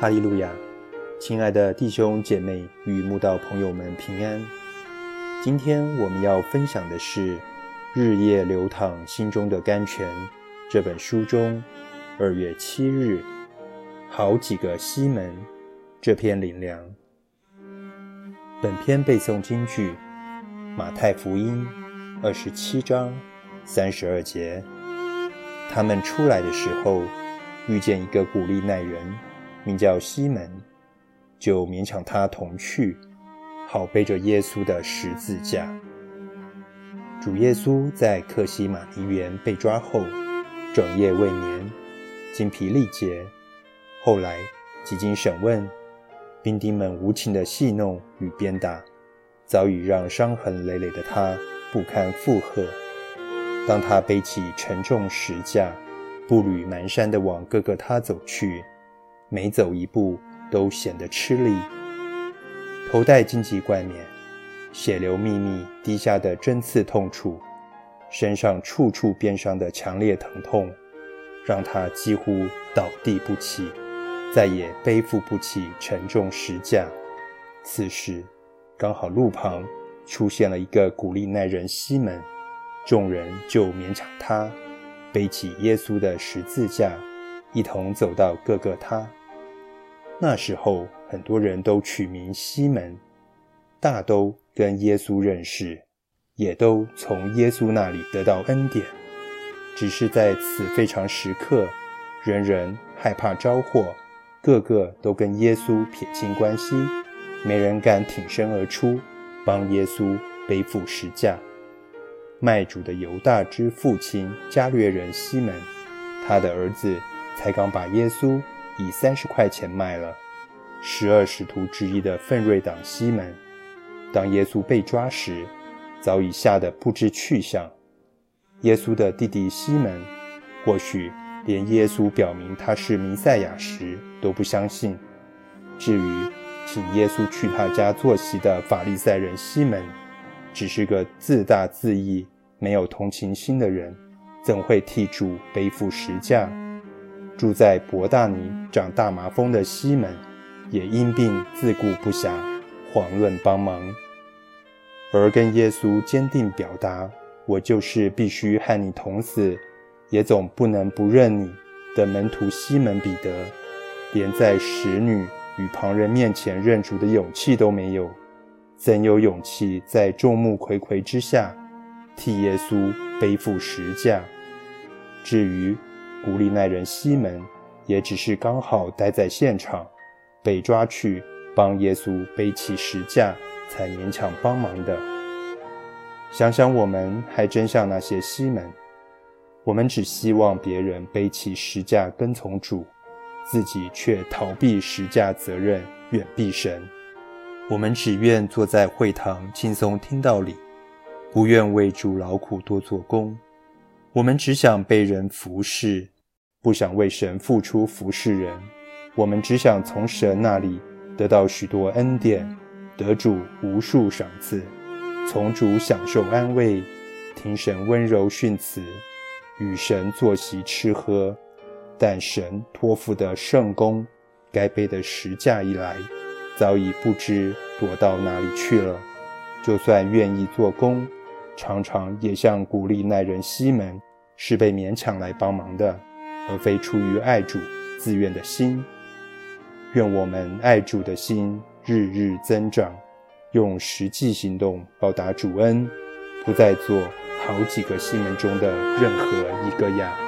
哈利路亚，亲爱的弟兄姐妹与慕道朋友们平安。今天我们要分享的是《日夜流淌心中的甘泉》这本书中二月七日好几个西门这篇灵粮。本篇背诵京剧马太福音二十七章三十二节。他们出来的时候，遇见一个古利奈人。名叫西门，就勉强他同去，好背着耶稣的十字架。主耶稣在克西马尼园被抓后，整夜未眠，精疲力竭。后来几经审问，兵丁们无情的戏弄与鞭打，早已让伤痕累累的他不堪负荷。当他背起沉重石架，步履蹒跚地往哥哥他走去。每走一步都显得吃力，头戴荆棘冠冕，血流密密滴下的针刺痛楚，身上处处鞭伤的强烈疼痛，让他几乎倒地不起，再也背负不起沉重石架。此时，刚好路旁出现了一个古利奈人西门，众人就勉强他背起耶稣的十字架，一同走到各个他。那时候，很多人都取名西门，大都跟耶稣认识，也都从耶稣那里得到恩典。只是在此非常时刻，人人害怕招祸，个个都跟耶稣撇清关系，没人敢挺身而出，帮耶稣背负石架。卖主的犹大之父亲加略人西门，他的儿子才刚把耶稣。以三十块钱卖了。十二使徒之一的奋锐党西门，当耶稣被抓时，早已吓得不知去向。耶稣的弟弟西门，或许连耶稣表明他是弥赛亚时都不相信。至于请耶稣去他家坐席的法利赛人西门，只是个自大自义、没有同情心的人，怎会替主背负十架？住在伯大尼长大麻风的西门，也因病自顾不暇，遑论帮忙。而跟耶稣坚定表达“我就是必须和你同死，也总不能不认你”的门徒西门彼得，连在使女与旁人面前认主的勇气都没有，怎有勇气在众目睽睽之下替耶稣背负十架？至于……古利奈人西门也只是刚好待在现场，被抓去帮耶稣背起石架，才勉强帮忙的。想想我们还真像那些西门，我们只希望别人背起石架跟从主，自己却逃避石架责任，远避神。我们只愿坐在会堂轻松听道理，不愿为主劳苦多做工。我们只想被人服侍，不想为神付出服侍人。我们只想从神那里得到许多恩典，得主无数赏赐，从主享受安慰，听神温柔训词，与神坐席吃喝。但神托付的圣功，该背的十架一来，早已不知躲到哪里去了。就算愿意做工，常常也像鼓励耐人西门。是被勉强来帮忙的，而非出于爱主自愿的心。愿我们爱主的心日日增长，用实际行动报答主恩，不再做好几个心门中的任何一个呀。